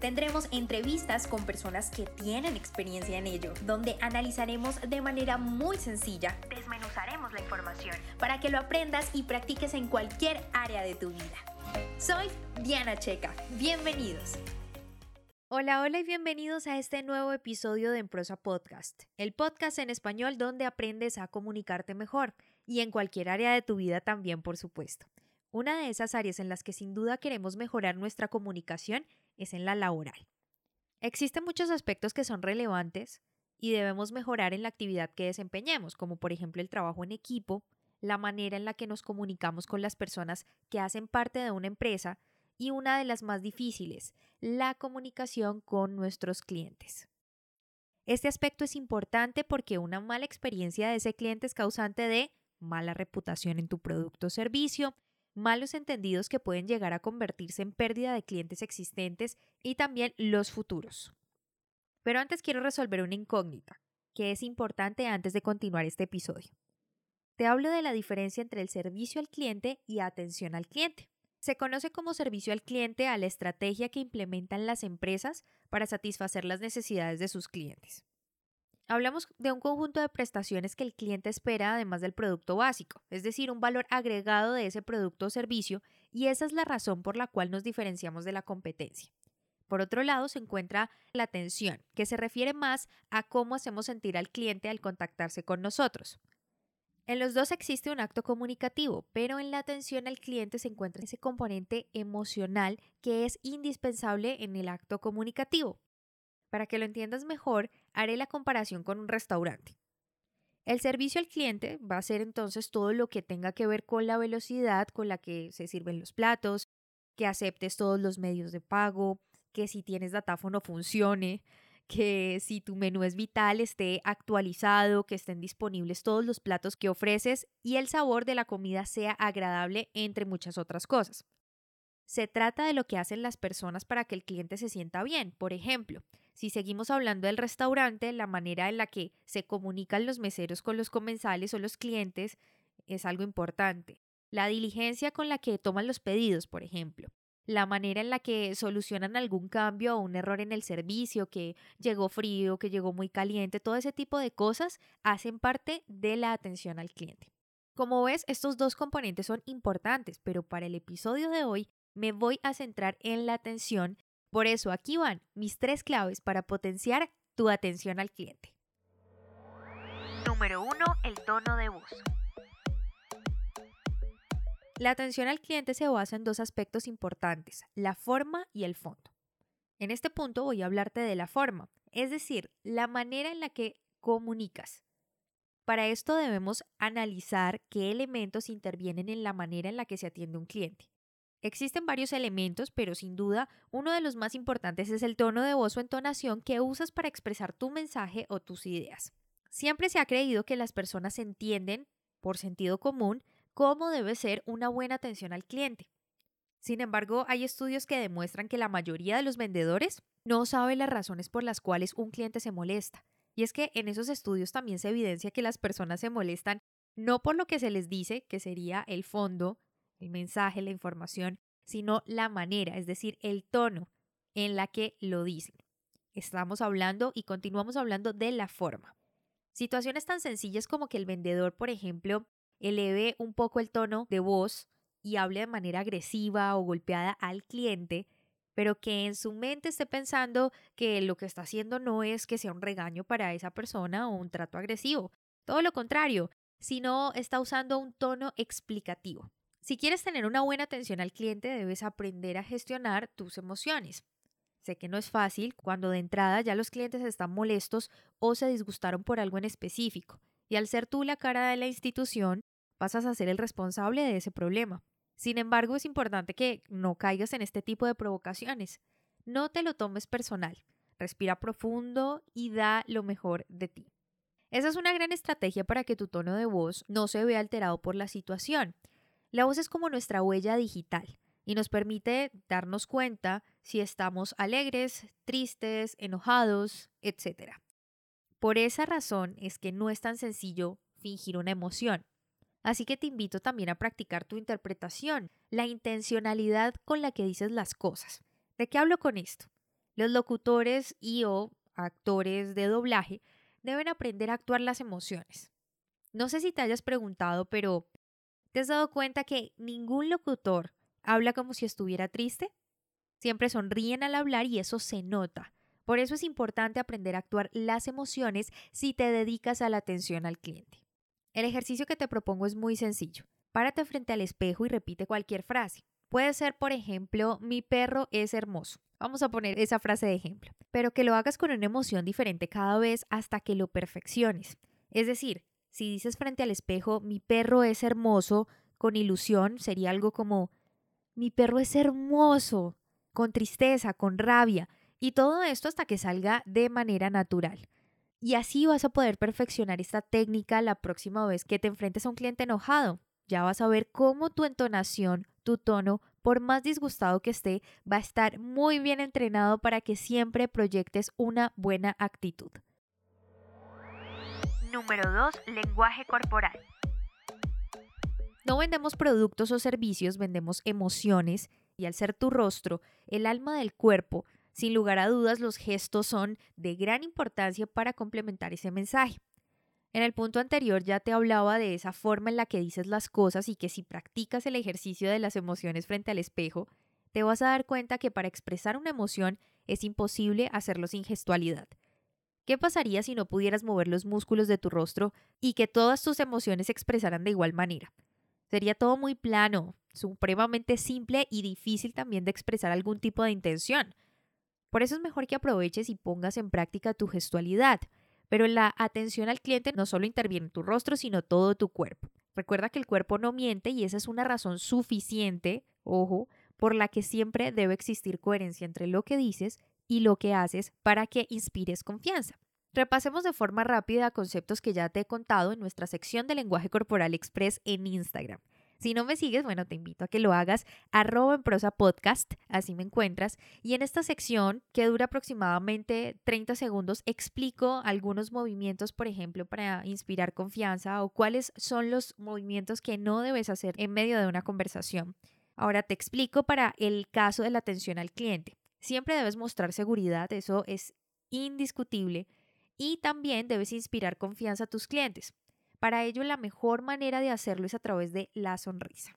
Tendremos entrevistas con personas que tienen experiencia en ello, donde analizaremos de manera muy sencilla, desmenuzaremos la información para que lo aprendas y practiques en cualquier área de tu vida. Soy Diana Checa, bienvenidos. Hola, hola y bienvenidos a este nuevo episodio de Emprosa Podcast, el podcast en español donde aprendes a comunicarte mejor y en cualquier área de tu vida también, por supuesto. Una de esas áreas en las que sin duda queremos mejorar nuestra comunicación es en la laboral. Existen muchos aspectos que son relevantes y debemos mejorar en la actividad que desempeñemos, como por ejemplo el trabajo en equipo, la manera en la que nos comunicamos con las personas que hacen parte de una empresa y una de las más difíciles, la comunicación con nuestros clientes. Este aspecto es importante porque una mala experiencia de ese cliente es causante de mala reputación en tu producto o servicio, malos entendidos que pueden llegar a convertirse en pérdida de clientes existentes y también los futuros. Pero antes quiero resolver una incógnita, que es importante antes de continuar este episodio. Te hablo de la diferencia entre el servicio al cliente y atención al cliente. Se conoce como servicio al cliente a la estrategia que implementan las empresas para satisfacer las necesidades de sus clientes. Hablamos de un conjunto de prestaciones que el cliente espera además del producto básico, es decir, un valor agregado de ese producto o servicio, y esa es la razón por la cual nos diferenciamos de la competencia. Por otro lado, se encuentra la atención, que se refiere más a cómo hacemos sentir al cliente al contactarse con nosotros. En los dos existe un acto comunicativo, pero en la atención al cliente se encuentra ese componente emocional que es indispensable en el acto comunicativo. Para que lo entiendas mejor, haré la comparación con un restaurante. El servicio al cliente va a ser entonces todo lo que tenga que ver con la velocidad con la que se sirven los platos, que aceptes todos los medios de pago, que si tienes datáfono funcione, que si tu menú es vital esté actualizado, que estén disponibles todos los platos que ofreces y el sabor de la comida sea agradable, entre muchas otras cosas. Se trata de lo que hacen las personas para que el cliente se sienta bien. Por ejemplo, si seguimos hablando del restaurante, la manera en la que se comunican los meseros con los comensales o los clientes es algo importante. La diligencia con la que toman los pedidos, por ejemplo. La manera en la que solucionan algún cambio o un error en el servicio, que llegó frío, que llegó muy caliente, todo ese tipo de cosas hacen parte de la atención al cliente. Como ves, estos dos componentes son importantes, pero para el episodio de hoy me voy a centrar en la atención por eso aquí van mis tres claves para potenciar tu atención al cliente. Número 1. El tono de voz. La atención al cliente se basa en dos aspectos importantes, la forma y el fondo. En este punto voy a hablarte de la forma, es decir, la manera en la que comunicas. Para esto debemos analizar qué elementos intervienen en la manera en la que se atiende un cliente. Existen varios elementos, pero sin duda uno de los más importantes es el tono de voz o entonación que usas para expresar tu mensaje o tus ideas. Siempre se ha creído que las personas entienden, por sentido común, cómo debe ser una buena atención al cliente. Sin embargo, hay estudios que demuestran que la mayoría de los vendedores no sabe las razones por las cuales un cliente se molesta. Y es que en esos estudios también se evidencia que las personas se molestan no por lo que se les dice, que sería el fondo el mensaje, la información, sino la manera, es decir, el tono en la que lo dicen. Estamos hablando y continuamos hablando de la forma. Situaciones tan sencillas como que el vendedor, por ejemplo, eleve un poco el tono de voz y hable de manera agresiva o golpeada al cliente, pero que en su mente esté pensando que lo que está haciendo no es que sea un regaño para esa persona o un trato agresivo. Todo lo contrario, sino está usando un tono explicativo. Si quieres tener una buena atención al cliente, debes aprender a gestionar tus emociones. Sé que no es fácil cuando de entrada ya los clientes están molestos o se disgustaron por algo en específico, y al ser tú la cara de la institución, pasas a ser el responsable de ese problema. Sin embargo, es importante que no caigas en este tipo de provocaciones. No te lo tomes personal. Respira profundo y da lo mejor de ti. Esa es una gran estrategia para que tu tono de voz no se vea alterado por la situación La voz es como nuestra huella digital y nos permite darnos cuenta si estamos alegres, tristes, enojados, etc. Por esa razón es que no es tan sencillo fingir una emoción. Así que te invito también a practicar tu interpretación, la intencionalidad con la que dices las cosas. ¿De qué hablo con esto? Los locutores y o actores de doblaje deben aprender a actuar las emociones. No sé si te hayas preguntado, pero ¿te has dado cuenta que ningún locutor habla como si estuviera triste? Siempre sonríen al hablar y eso se nota. Por eso es importante aprender a actuar las emociones si te dedicas a la atención al cliente. El ejercicio que te propongo es muy sencillo. Párate frente al espejo y repite cualquier frase. Puede ser, por ejemplo, mi perro es hermoso. Vamos a poner esa frase de ejemplo. Pero que lo hagas con una emoción diferente cada vez hasta que lo perfecciones. Es decir, si dices frente al espejo, mi perro es hermoso, con ilusión, sería algo como, mi perro es hermoso, con tristeza, con rabia, y todo esto hasta que salga de manera natural. Y así vas a poder perfeccionar esta técnica la próxima vez que te enfrentes a un cliente enojado. Ya vas a ver cómo tu entonación, tu tono, por más disgustado que esté, va a estar muy bien entrenado para que siempre proyectes una buena actitud. Número 2. Lenguaje corporal. No vendemos productos o servicios, vendemos emociones y al ser tu rostro, el alma del cuerpo, sin lugar a dudas los gestos son de gran importancia para complementar ese mensaje. En el punto anterior ya te hablaba de esa forma en la que dices las cosas y que si practicas el ejercicio de las emociones frente al espejo, te vas a dar cuenta que para expresar una emoción es imposible hacerlo sin gestualidad. ¿Qué pasaría si no pudieras mover los músculos de tu rostro y que todas tus emociones se expresaran de igual manera? Sería todo muy plano, supremamente simple y difícil también de expresar algún tipo de intención. Por eso es mejor que aproveches y pongas en práctica tu gestualidad. Pero la atención al cliente no solo interviene en tu rostro, sino todo tu cuerpo. Recuerda que el cuerpo no miente y esa es una razón suficiente, ojo, por la que siempre debe existir coherencia entre lo que dices y lo que haces para que inspires confianza. Repasemos de forma rápida conceptos que ya te he contado en nuestra sección de lenguaje corporal express en Instagram. Si no me sigues, bueno, te invito a que lo hagas, arroba en prosa podcast, así me encuentras. Y en esta sección, que dura aproximadamente 30 segundos, explico algunos movimientos, por ejemplo, para inspirar confianza o cuáles son los movimientos que no debes hacer en medio de una conversación. Ahora te explico para el caso de la atención al cliente. Siempre debes mostrar seguridad, eso es indiscutible, y también debes inspirar confianza a tus clientes. Para ello, la mejor manera de hacerlo es a través de la sonrisa.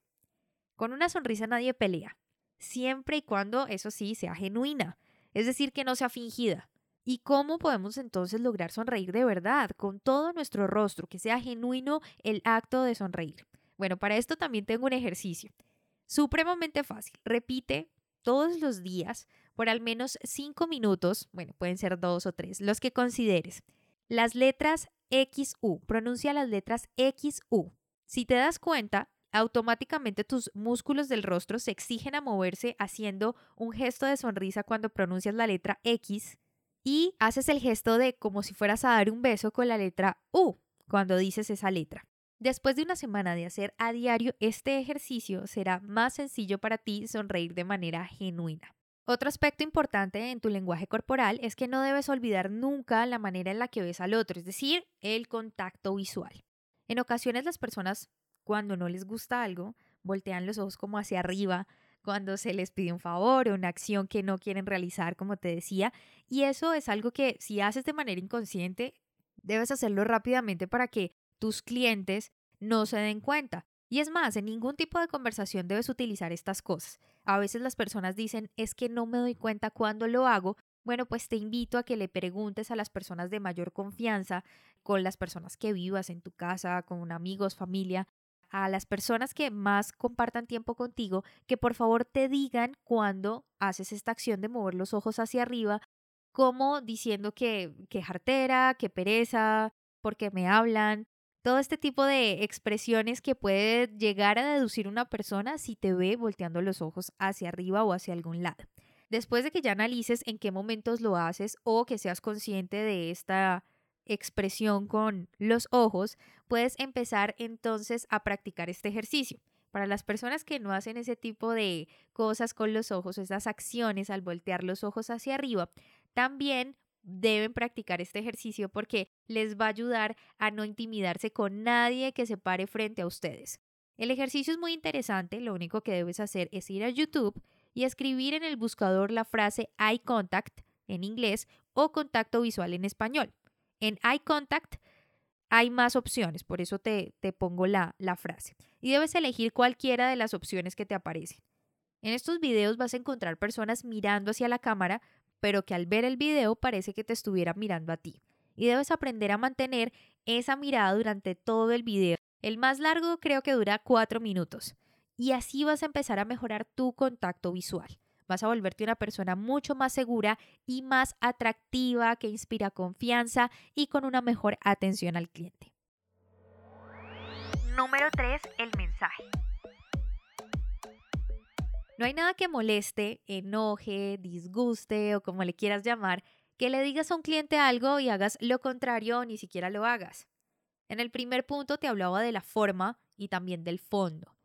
Con una sonrisa nadie pelea, siempre y cuando, eso sí, sea genuina, es decir, que no sea fingida. ¿Y cómo podemos entonces lograr sonreír de verdad, con todo nuestro rostro, que sea genuino el acto de sonreír? Bueno, para esto también tengo un ejercicio. Supremamente fácil. Repite todos los días por al menos cinco minutos, bueno, pueden ser dos o tres, los que consideres. Las letras XU, pronuncia las letras XU. Si te das cuenta, automáticamente tus músculos del rostro se exigen a moverse haciendo un gesto de sonrisa cuando pronuncias la letra X y haces el gesto de como si fueras a dar un beso con la letra U cuando dices esa letra. Después de una semana de hacer a diario este ejercicio, será más sencillo para ti sonreír de manera genuina. Otro aspecto importante en tu lenguaje corporal es que no debes olvidar nunca la manera en la que ves al otro, es decir, el contacto visual. En ocasiones las personas, cuando no les gusta algo, voltean los ojos como hacia arriba, cuando se les pide un favor o una acción que no quieren realizar, como te decía, y eso es algo que si haces de manera inconsciente, debes hacerlo rápidamente para que tus clientes no se den cuenta. Y es más, en ningún tipo de conversación debes utilizar estas cosas. A veces las personas dicen, es que no me doy cuenta cuando lo hago. Bueno, pues te invito a que le preguntes a las personas de mayor confianza, con las personas que vivas en tu casa, con amigos, familia, a las personas que más compartan tiempo contigo, que por favor te digan cuando haces esta acción de mover los ojos hacia arriba, como diciendo que, que jartera, que pereza, porque me hablan, todo este tipo de expresiones que puede llegar a deducir una persona si te ve volteando los ojos hacia arriba o hacia algún lado. Después de que ya analices en qué momentos lo haces o que seas consciente de esta expresión con los ojos, puedes empezar entonces a practicar este ejercicio. Para las personas que no hacen ese tipo de cosas con los ojos esas acciones al voltear los ojos hacia arriba, también deben practicar este ejercicio porque les va a ayudar a no intimidarse con nadie que se pare frente a ustedes. El ejercicio es muy interesante, lo único que debes hacer es ir a YouTube y escribir en el buscador la frase eye contact en inglés o contacto visual en español. En eye contact hay más opciones, por eso te, te pongo la, la frase. Y debes elegir cualquiera de las opciones que te aparecen. En estos videos vas a encontrar personas mirando hacia la cámara, pero que al ver el video parece que te estuvieran mirando a ti. Y debes aprender a mantener esa mirada durante todo el video. El más largo creo que dura cuatro minutos. Y así vas a empezar a mejorar tu contacto visual. Vas a volverte una persona mucho más segura y más atractiva, que inspira confianza y con una mejor atención al cliente. Número 3. El mensaje. No hay nada que moleste, enoje, disguste o como le quieras llamar, que le digas a un cliente algo y hagas lo contrario o ni siquiera lo hagas. En el primer punto te hablaba de la forma y también del fondo.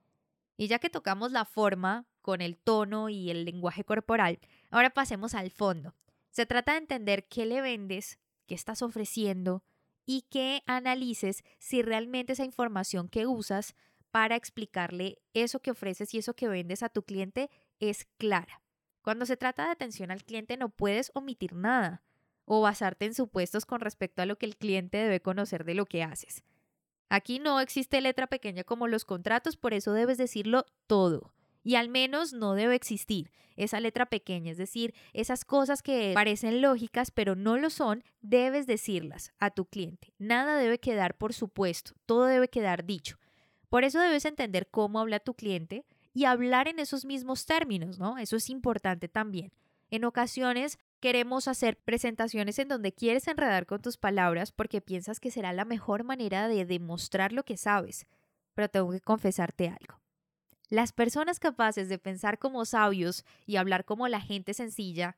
Y ya que tocamos la forma con el tono y el lenguaje corporal, ahora pasemos al fondo. Se trata de entender qué le vendes, qué estás ofreciendo y que analices si realmente esa información que usas para explicarle eso que ofreces y eso que vendes a tu cliente es clara. Cuando se trata de atención al cliente no puedes omitir nada o basarte en supuestos con respecto a lo que el cliente debe conocer de lo que haces. Aquí no existe letra pequeña como los contratos, por eso debes decirlo todo. Y al menos no debe existir esa letra pequeña, es decir, esas cosas que parecen lógicas pero no lo son, debes decirlas a tu cliente. Nada debe quedar por supuesto, todo debe quedar dicho. Por eso debes entender cómo habla tu cliente y hablar en esos mismos términos, ¿no? Eso es importante también. En ocasiones Queremos hacer presentaciones en donde quieres enredar con tus palabras porque piensas que será la mejor manera de demostrar lo que sabes. Pero tengo que confesarte algo. Las personas capaces de pensar como sabios y hablar como la gente sencilla,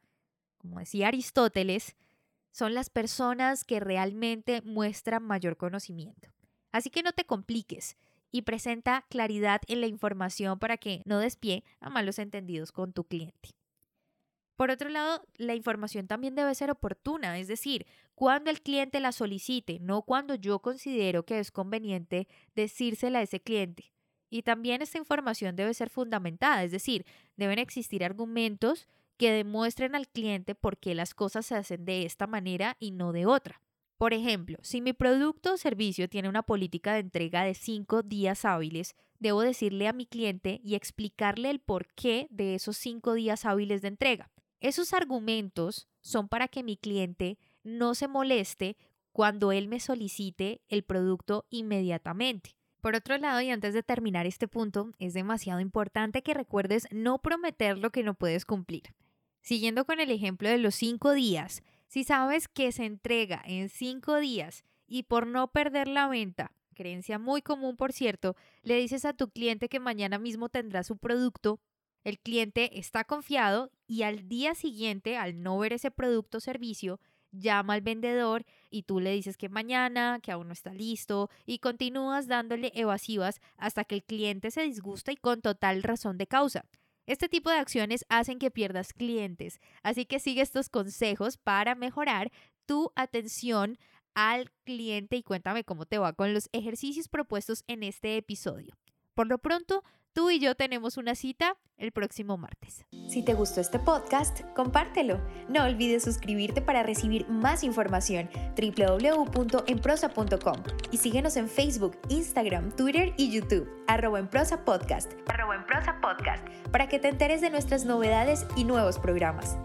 como decía Aristóteles, son las personas que realmente muestran mayor conocimiento. Así que no te compliques y presenta claridad en la información para que no despie a malos entendidos con tu cliente. Por otro lado, la información también debe ser oportuna, es decir, cuando el cliente la solicite, no cuando yo considero que es conveniente decírsela a ese cliente. Y también esta información debe ser fundamentada, es decir, deben existir argumentos que demuestren al cliente por qué las cosas se hacen de esta manera y no de otra. Por ejemplo, si mi producto o servicio tiene una política de entrega de cinco días hábiles, debo decirle a mi cliente y explicarle el porqué de esos cinco días hábiles de entrega. Esos argumentos son para que mi cliente no se moleste cuando él me solicite el producto inmediatamente. Por otro lado, y antes de terminar este punto, es demasiado importante que recuerdes no prometer lo que no puedes cumplir. Siguiendo con el ejemplo de los cinco días, si sabes que se entrega en cinco días y por no perder la venta, creencia muy común por cierto, le dices a tu cliente que mañana mismo tendrá su producto, el cliente está confiado y al día siguiente, al no ver ese producto o servicio, llama al vendedor y tú le dices que mañana, que aún no está listo y continúas dándole evasivas hasta que el cliente se disgusta y con total razón de causa. Este tipo de acciones hacen que pierdas clientes, así que sigue estos consejos para mejorar tu atención al cliente y cuéntame cómo te va con los ejercicios propuestos en este episodio. Por lo pronto, Tú y yo tenemos una cita el próximo martes. Si te gustó este podcast, compártelo. No olvides suscribirte para recibir más información www.enprosa.com y síguenos en Facebook, Instagram, Twitter y YouTube arroba en prosa podcast, arroba en prosa podcast para que te enteres de nuestras novedades y nuevos programas.